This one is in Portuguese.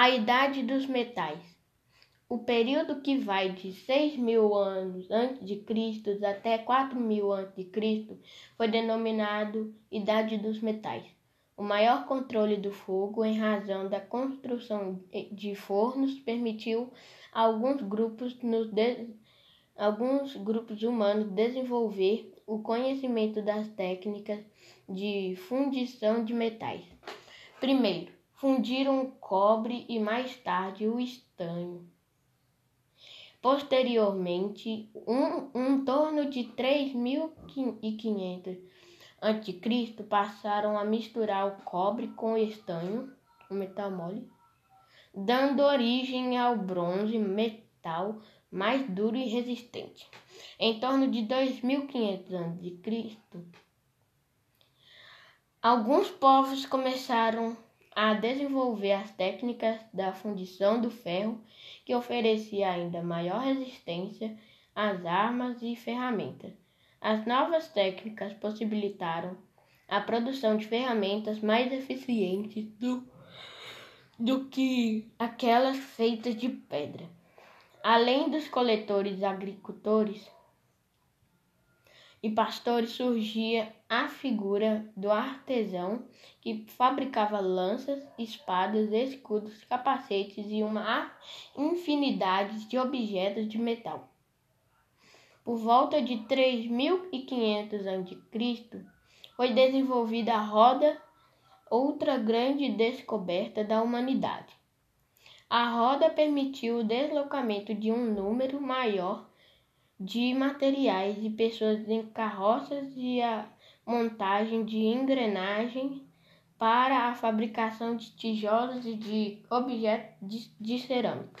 A Idade dos Metais. O período que vai de 6 mil anos antes de Cristo até 4 mil antes de Cristo foi denominado Idade dos Metais. O maior controle do fogo, em razão da construção de fornos, permitiu a alguns grupos, de... alguns grupos humanos desenvolver o conhecimento das técnicas de fundição de metais. Primeiro, fundiram o cobre e mais tarde o estanho. Posteriormente, um, um torno de 3.500 a.C., passaram a misturar o cobre com o estanho, o metal mole, dando origem ao bronze, metal mais duro e resistente. Em torno de 2.500 a.C., alguns povos começaram a desenvolver as técnicas da fundição do ferro, que oferecia ainda maior resistência às armas e ferramentas. As novas técnicas possibilitaram a produção de ferramentas mais eficientes do, do que aquelas feitas de pedra. Além dos coletores agricultores, e pastores surgia a figura do artesão que fabricava lanças, espadas, escudos, capacetes e uma infinidade de objetos de metal. Por volta de 3500 a.C., foi desenvolvida a roda, outra grande descoberta da humanidade. A roda permitiu o deslocamento de um número maior de materiais e pessoas em carroças e a montagem de engrenagens para a fabricação de tijolos e de objetos de, de cerâmica.